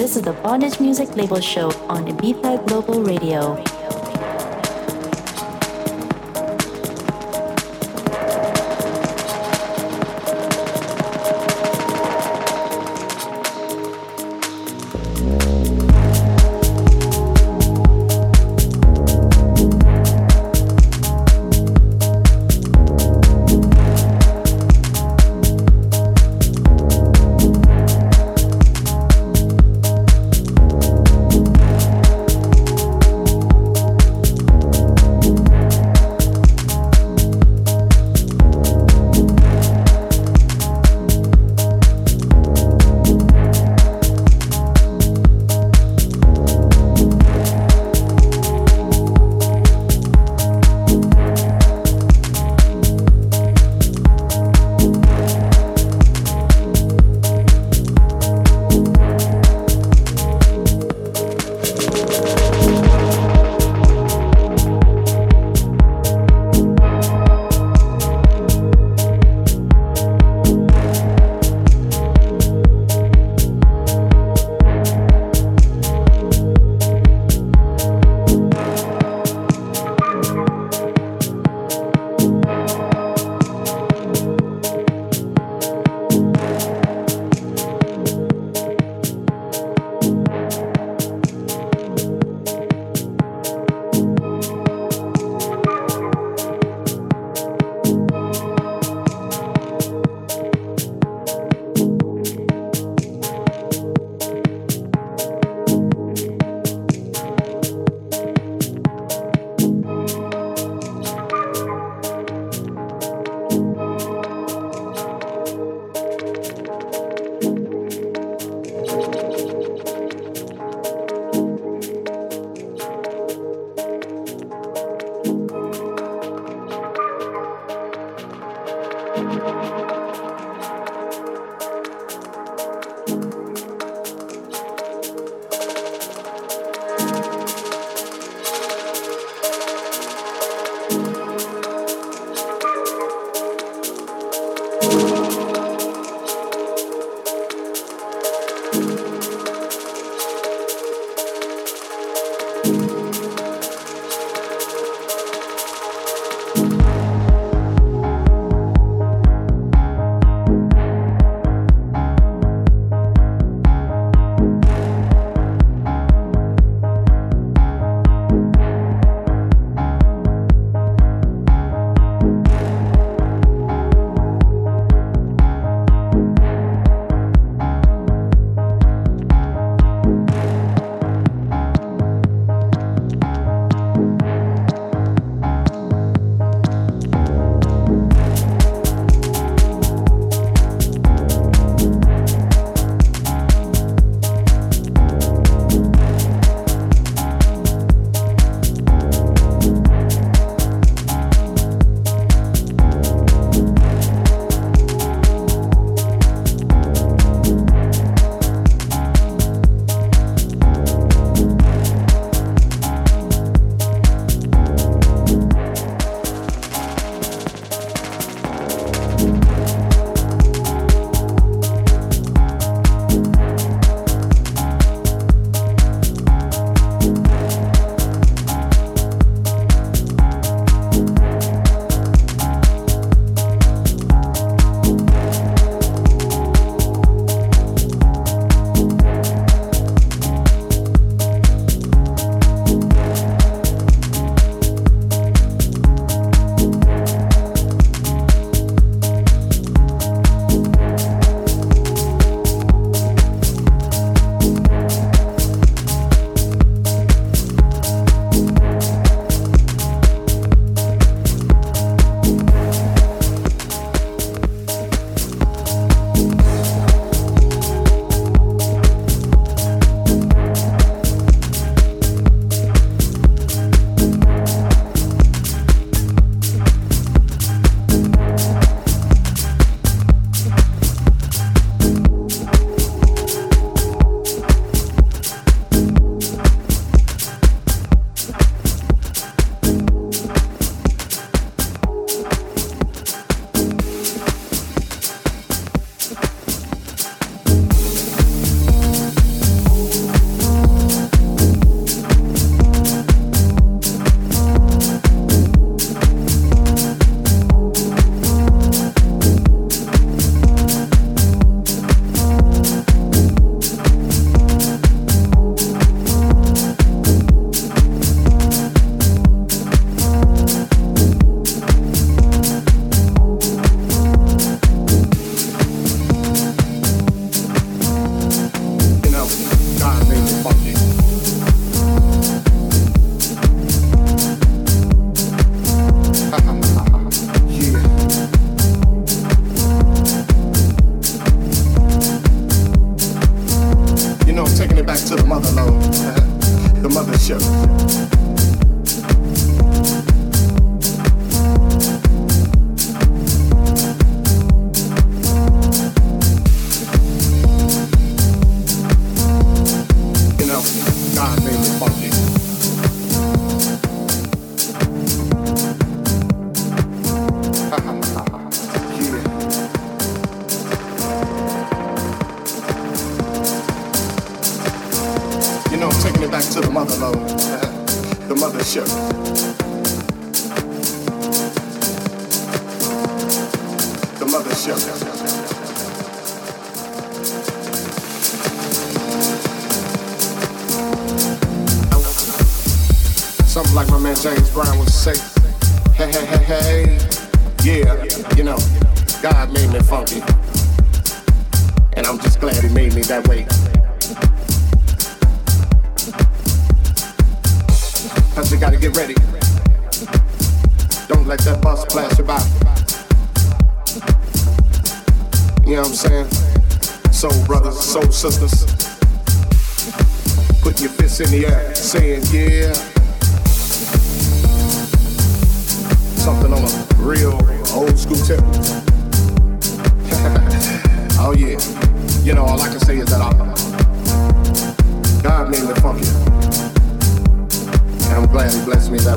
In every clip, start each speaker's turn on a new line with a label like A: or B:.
A: This is the Bondage Music Label Show on Ibiza Global Radio.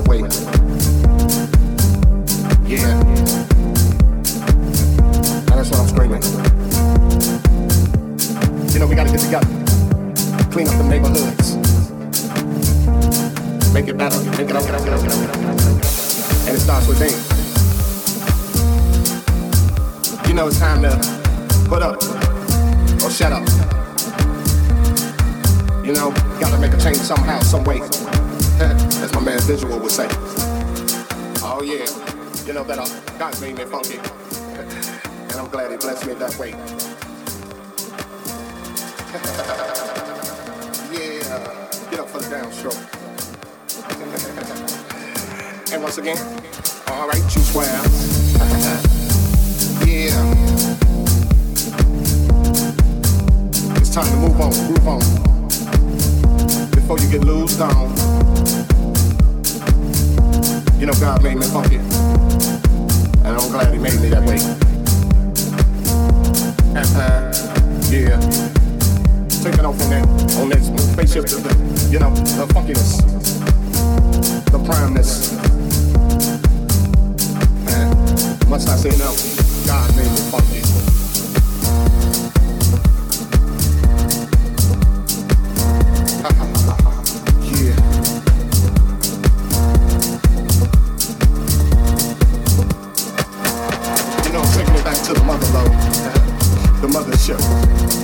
B: Wait. You know that uh, God's made me funky, and I'm glad He blessed me that way. yeah, get up for the downstroke. and once again, all right, you swear. yeah. It's time to move on, move on. Before you get loosed on. You know, God made me funky. And I'm glad He made me that way. Uh-huh. Yeah. Taking off on that, on that spaceship, shifter, the, you know, the funkiness, the primeness. And must I say no? God made me funky. future.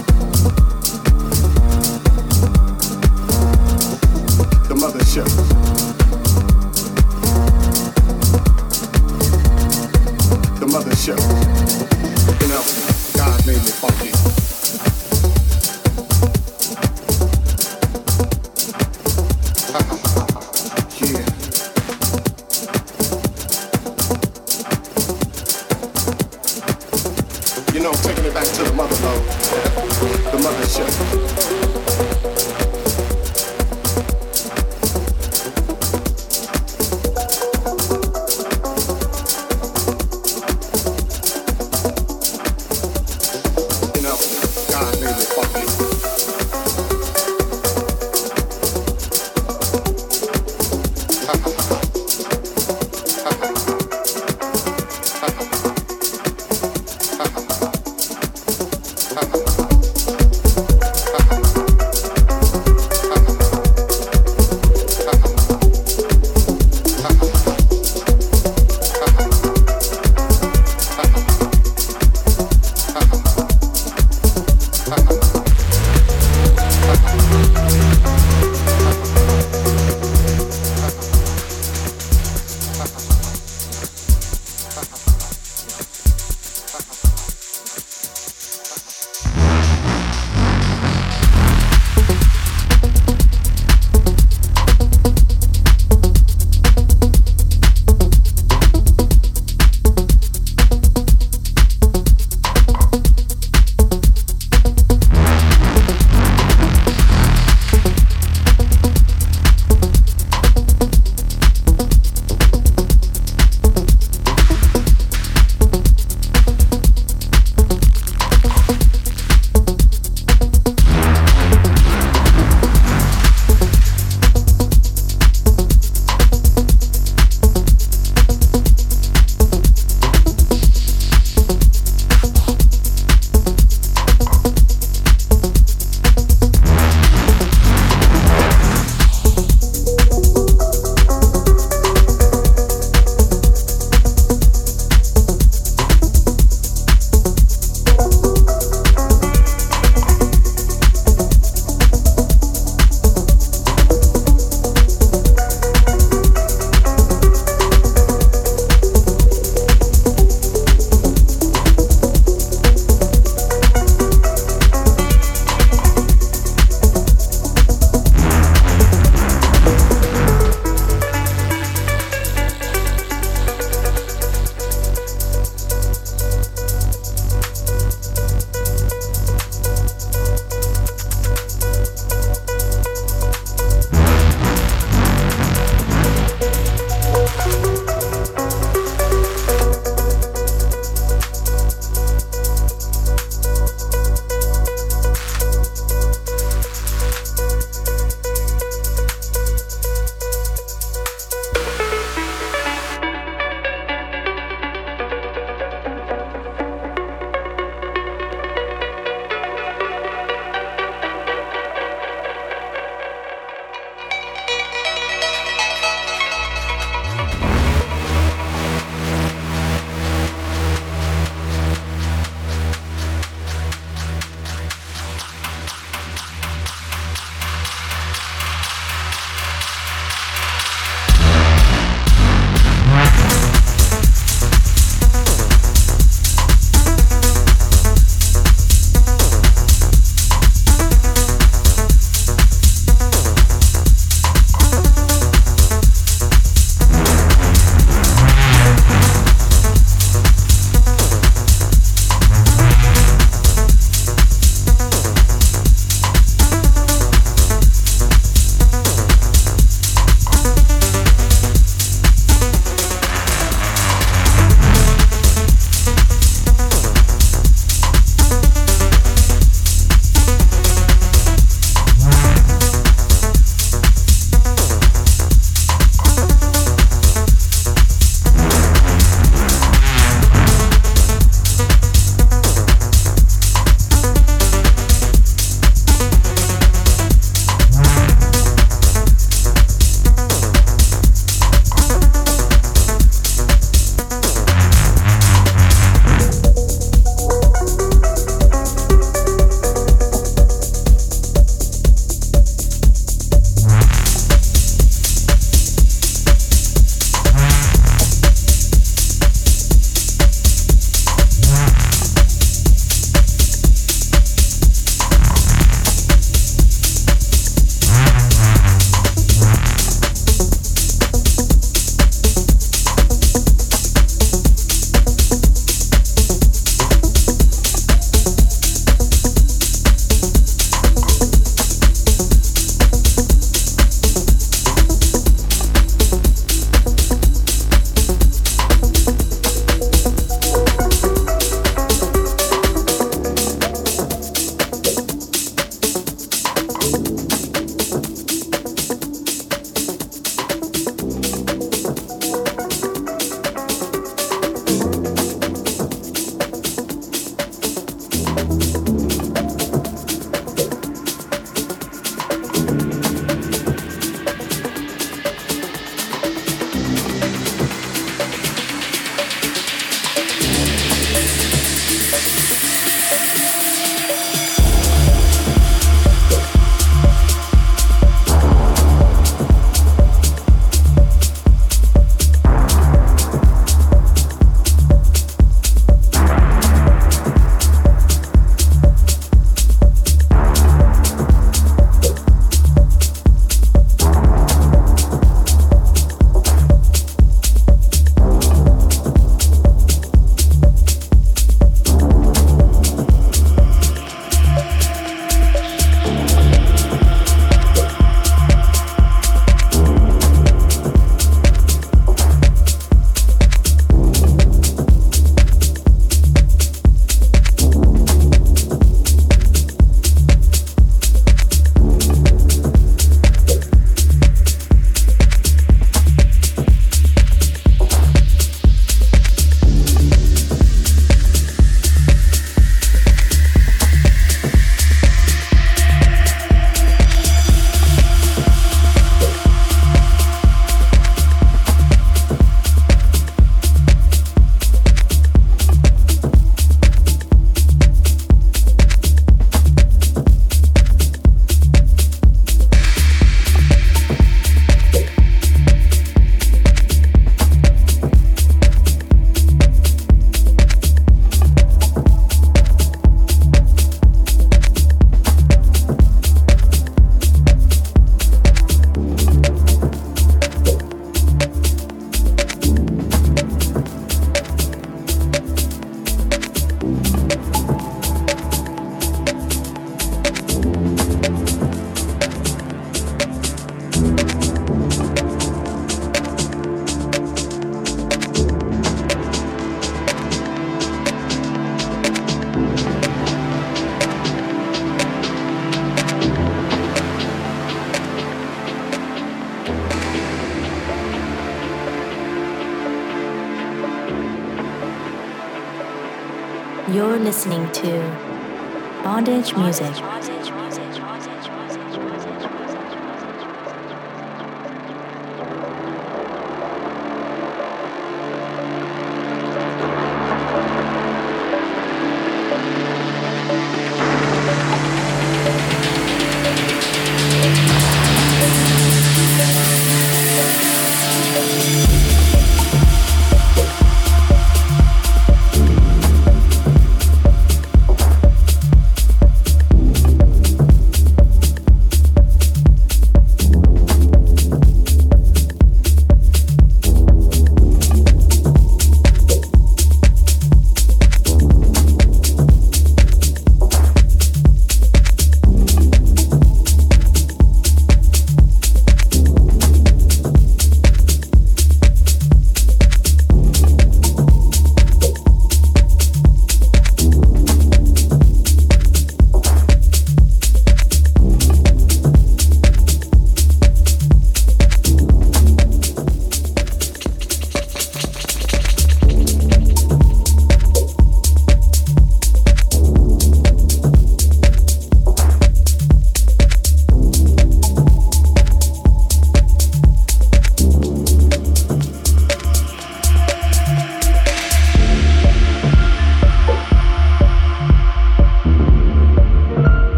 A: Music.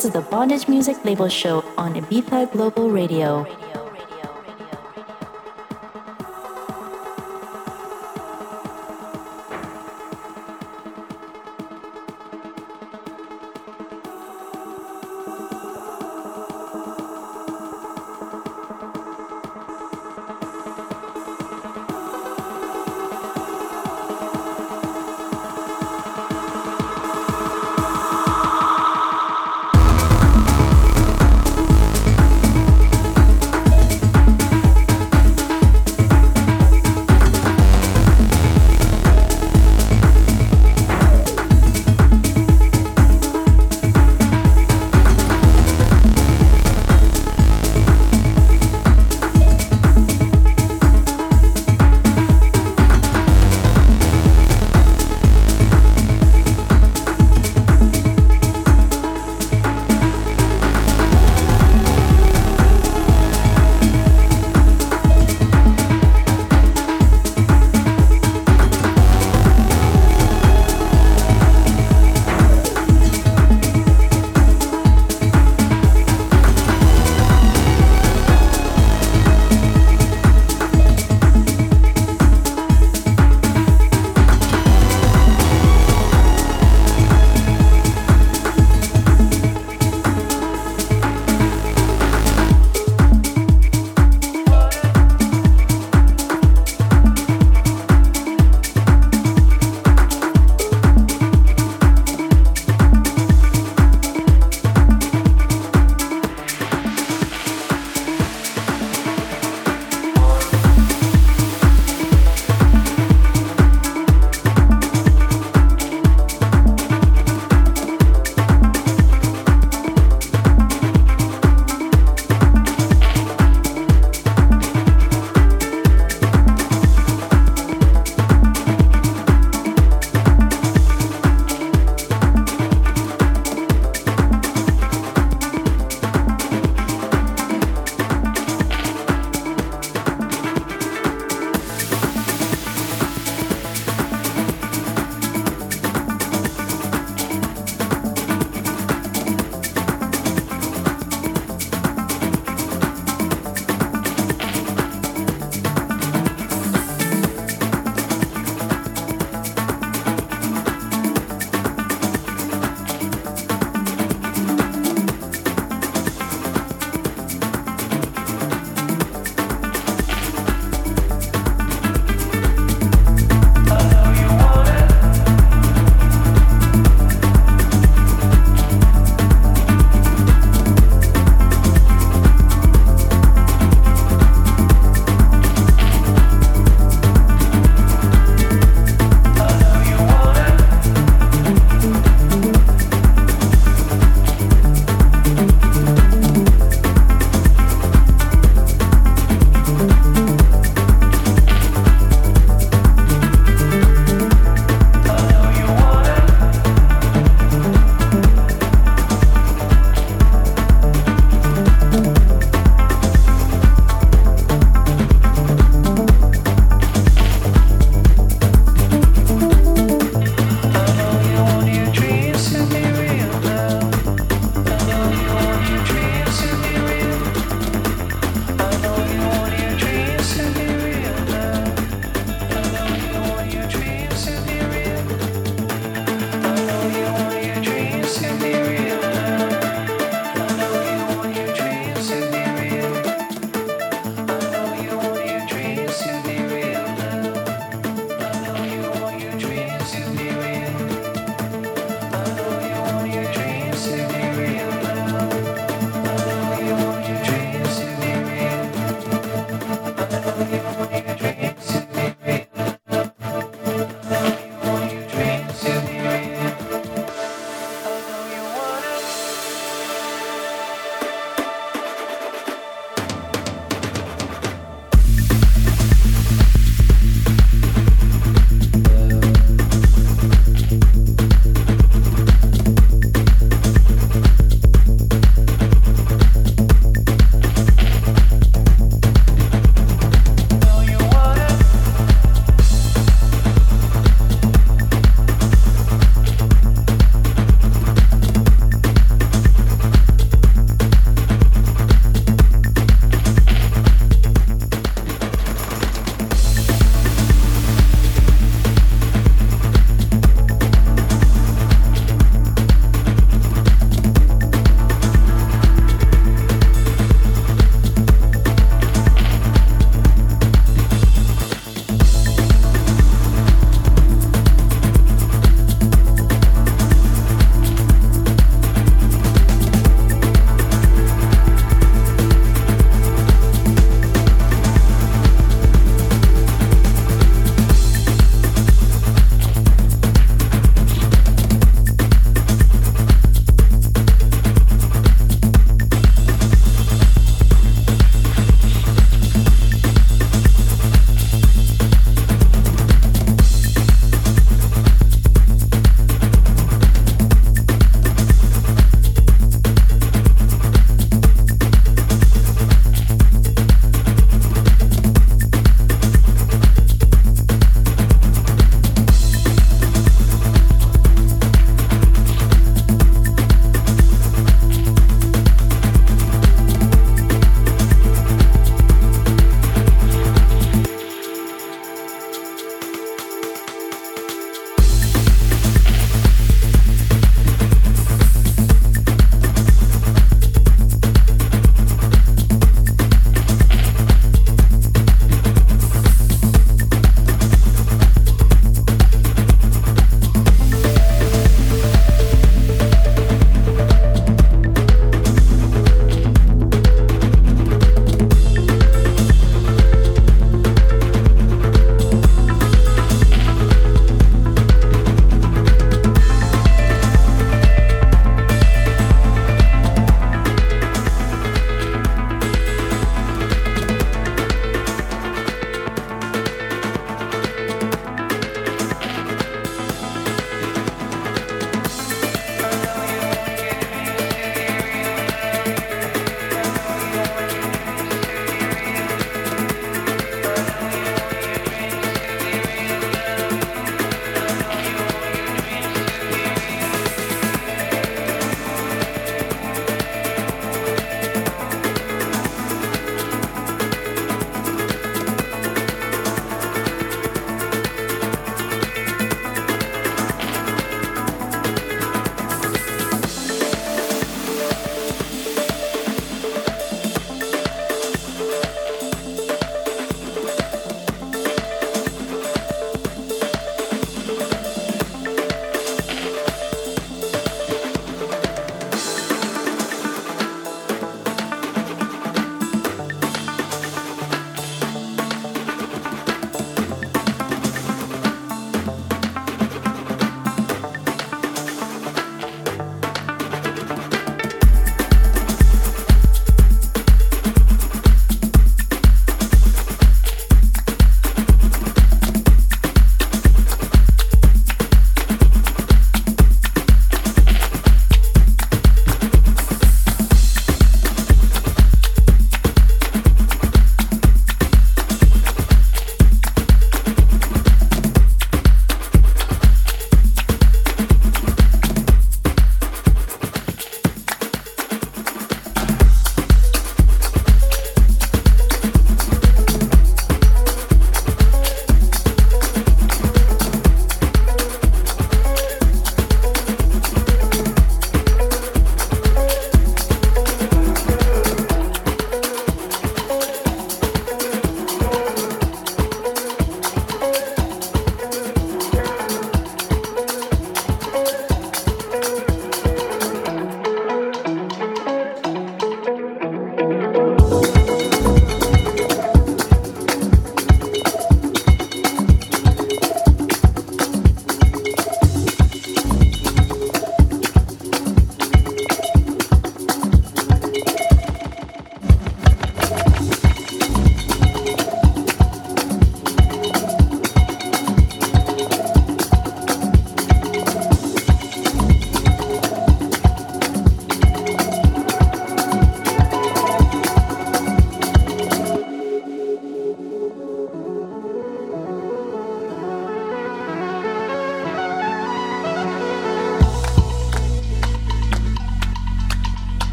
A: This is the Bondage Music Label Show on Ibiza Global Radio.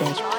A: Music.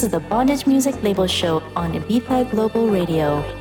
A: This is the Bondage Music Label Show on Ibiza Global Radio.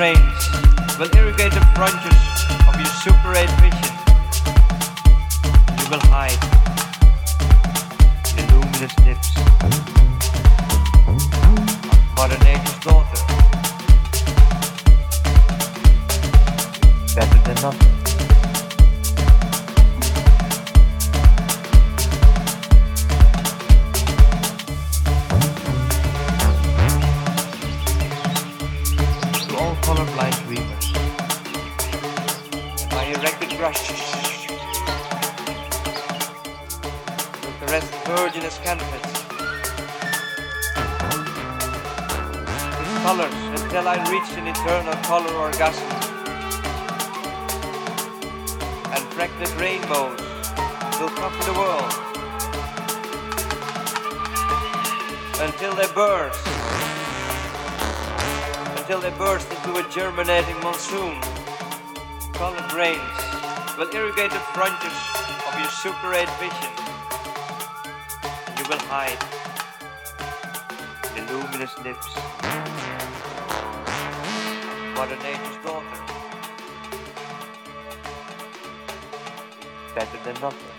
C: rains will irrigate the frontiers of your Super 8 vision. You will hide in the luminous lips of Mother Nature's daughter. Better than nothing. until I reach an eternal color orgasm and pregnant rainbows will cover the world. Until they burst. Until they burst into a germinating monsoon. Colored rains. Will irrigate the frontiers of your super 8 vision. You will hide the luminous lips. Mother Nature's daughter. Better than nothing.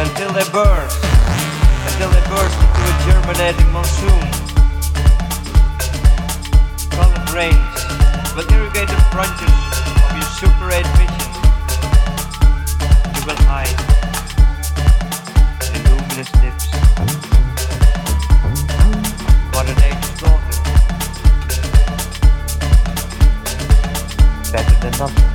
C: until they burst, until they burst into a germinating monsoon. Solid rains will irrigate the frontiers of your Super 8 vision. You will hide in luminous lips. Mother Nature's daughter. Better than nothing.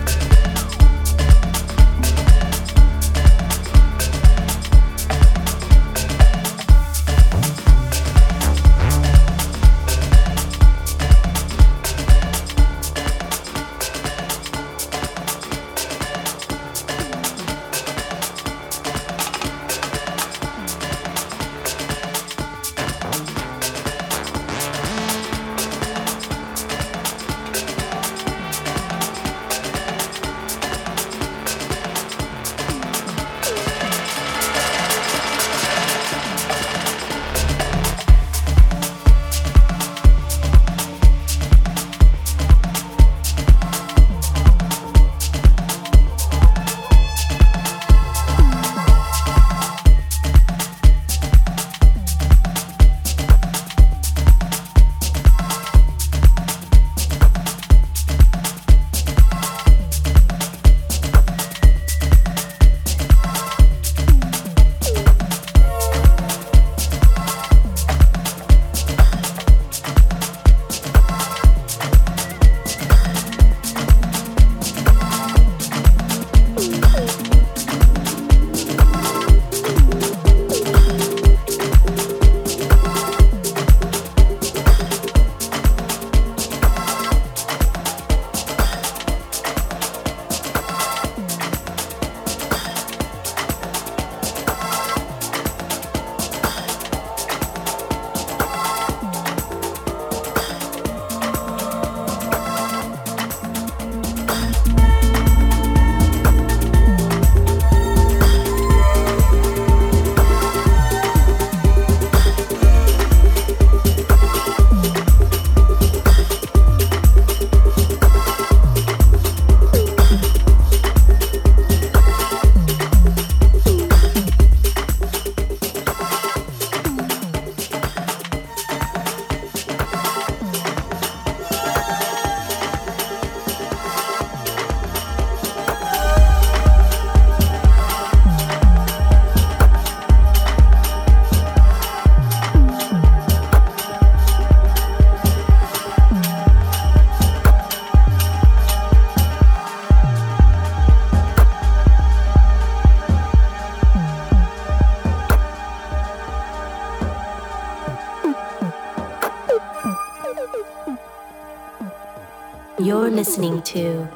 A: You're listening to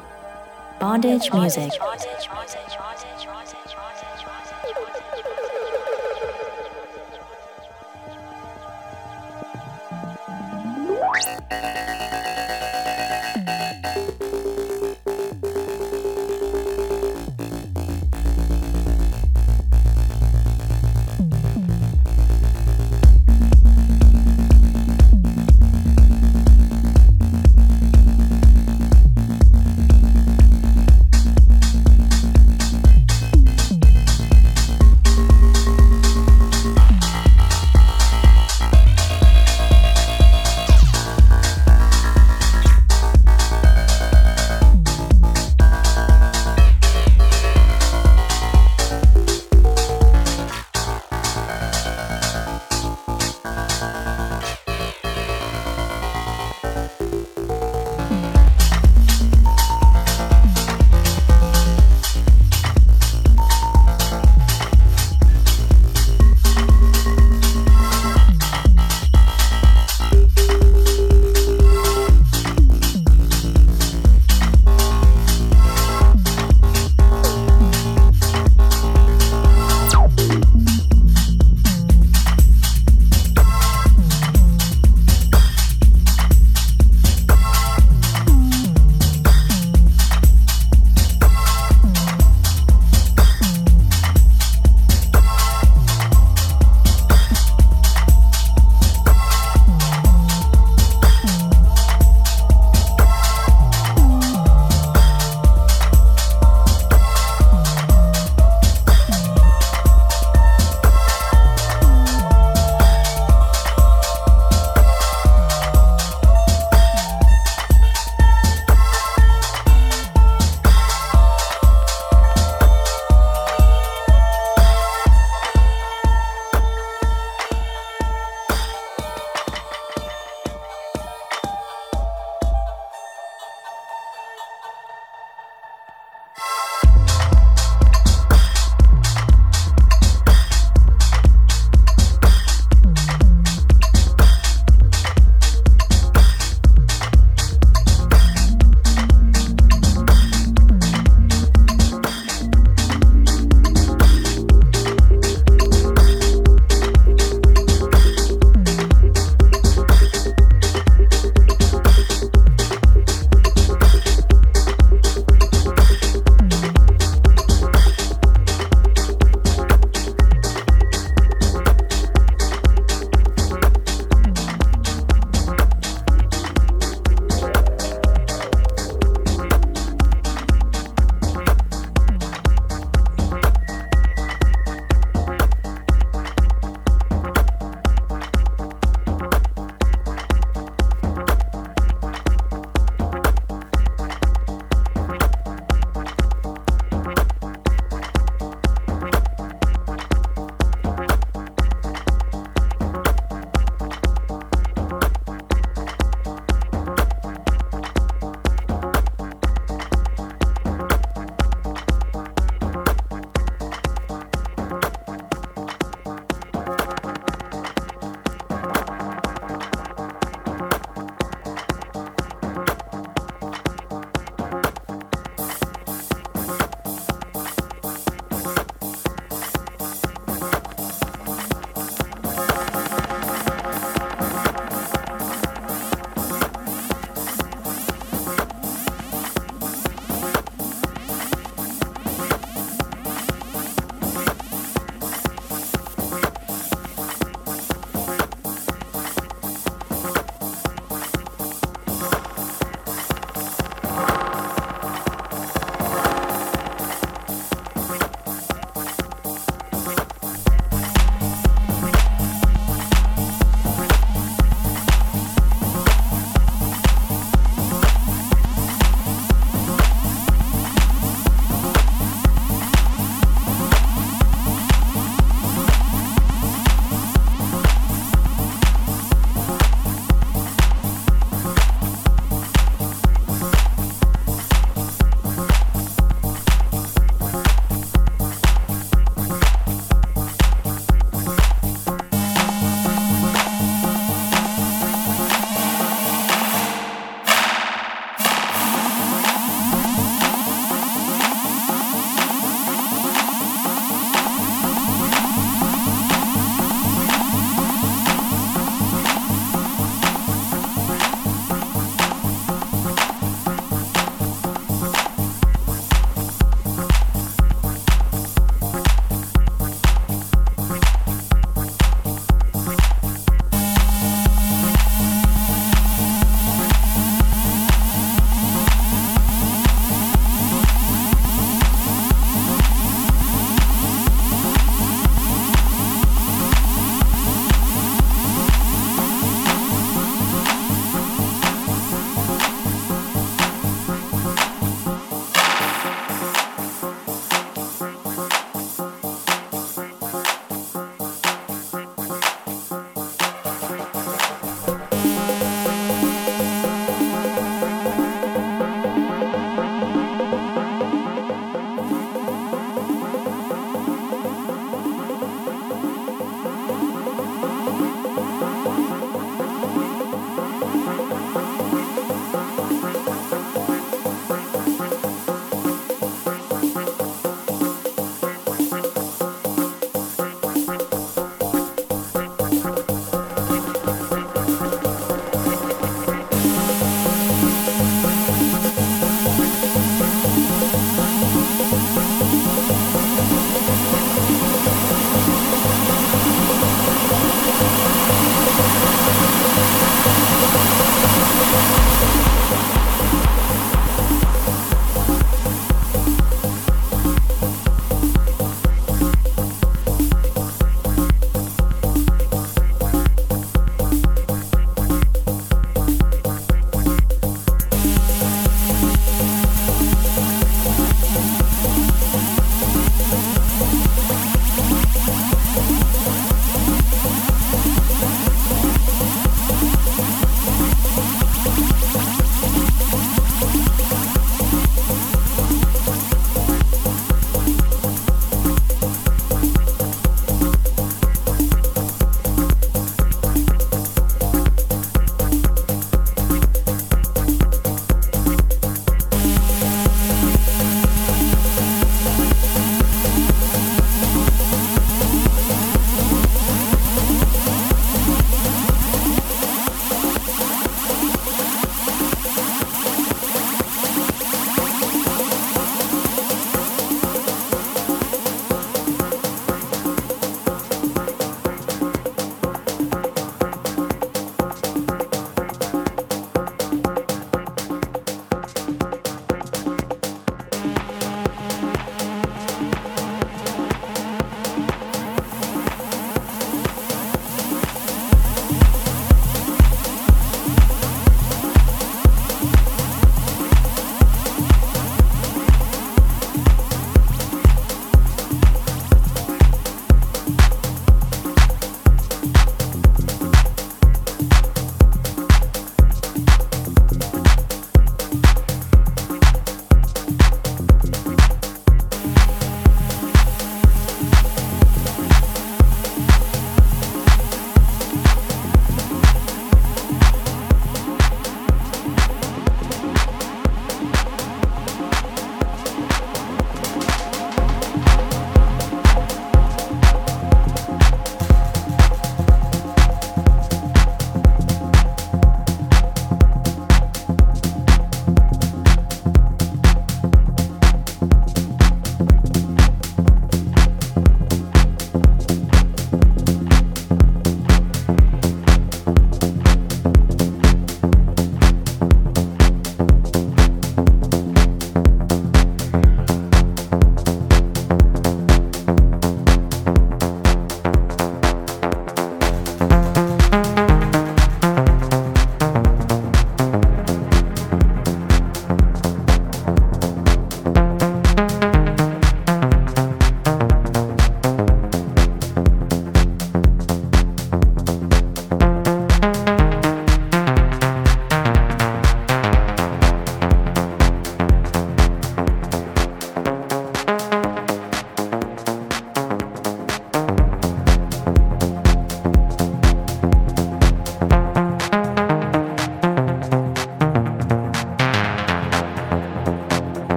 A: Bondage Music.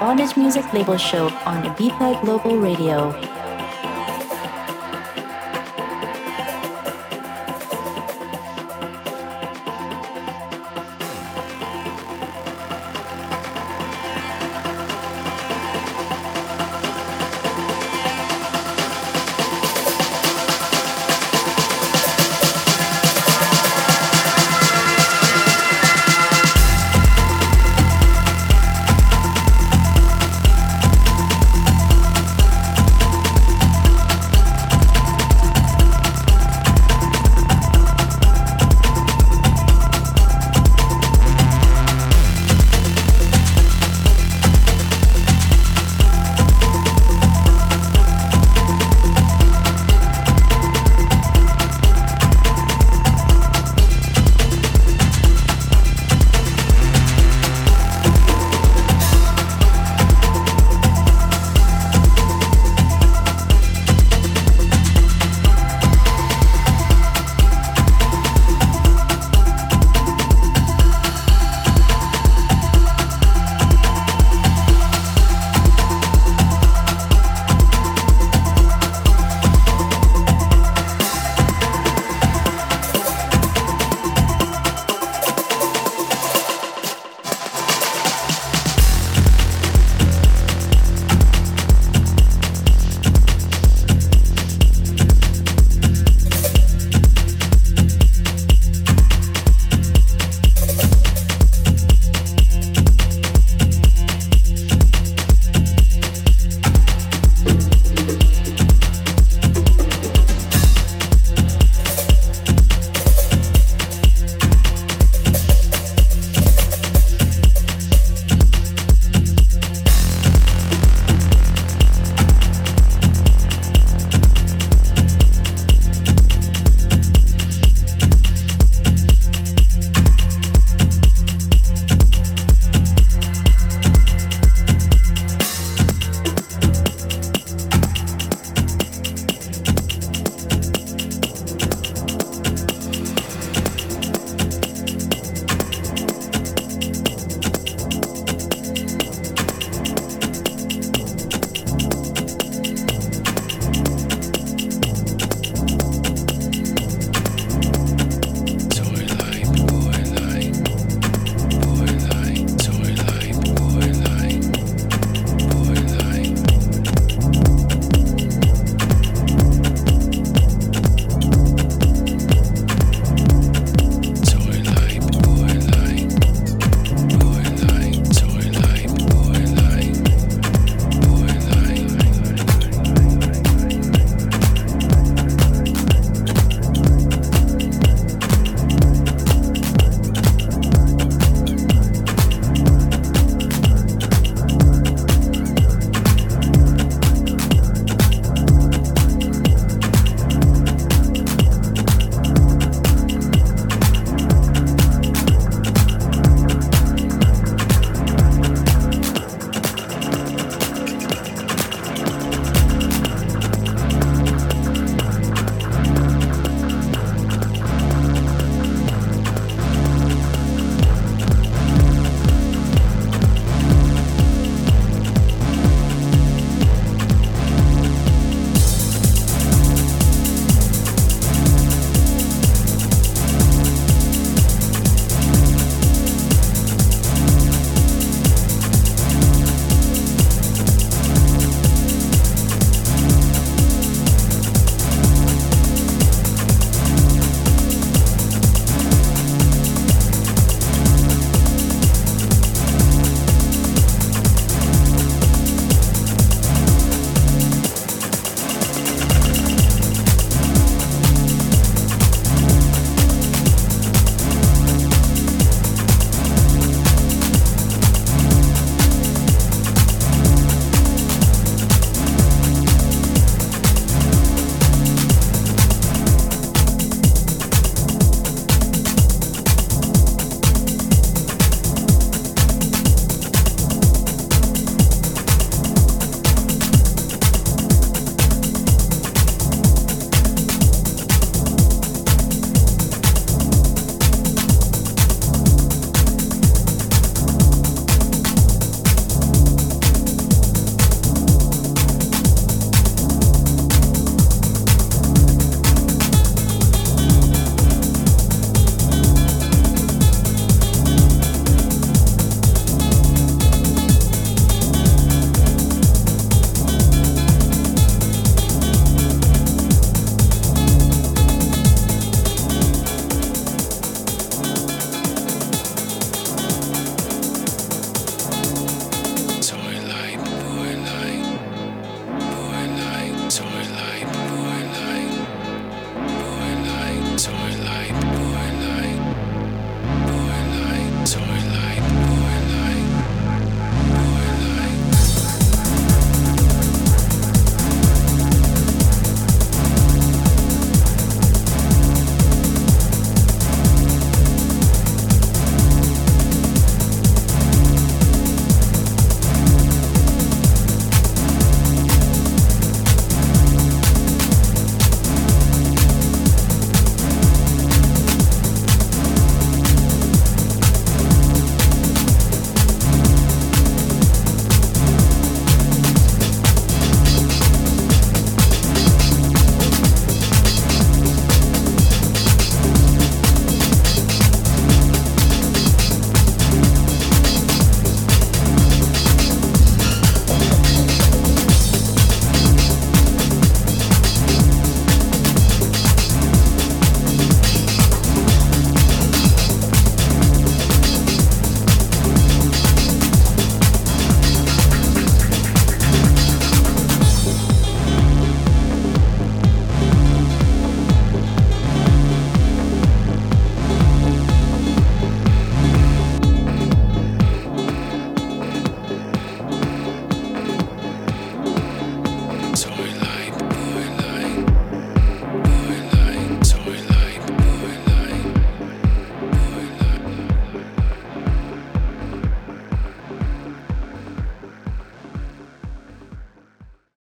A: Bondage Music Label Show on Ibiza Global Radio.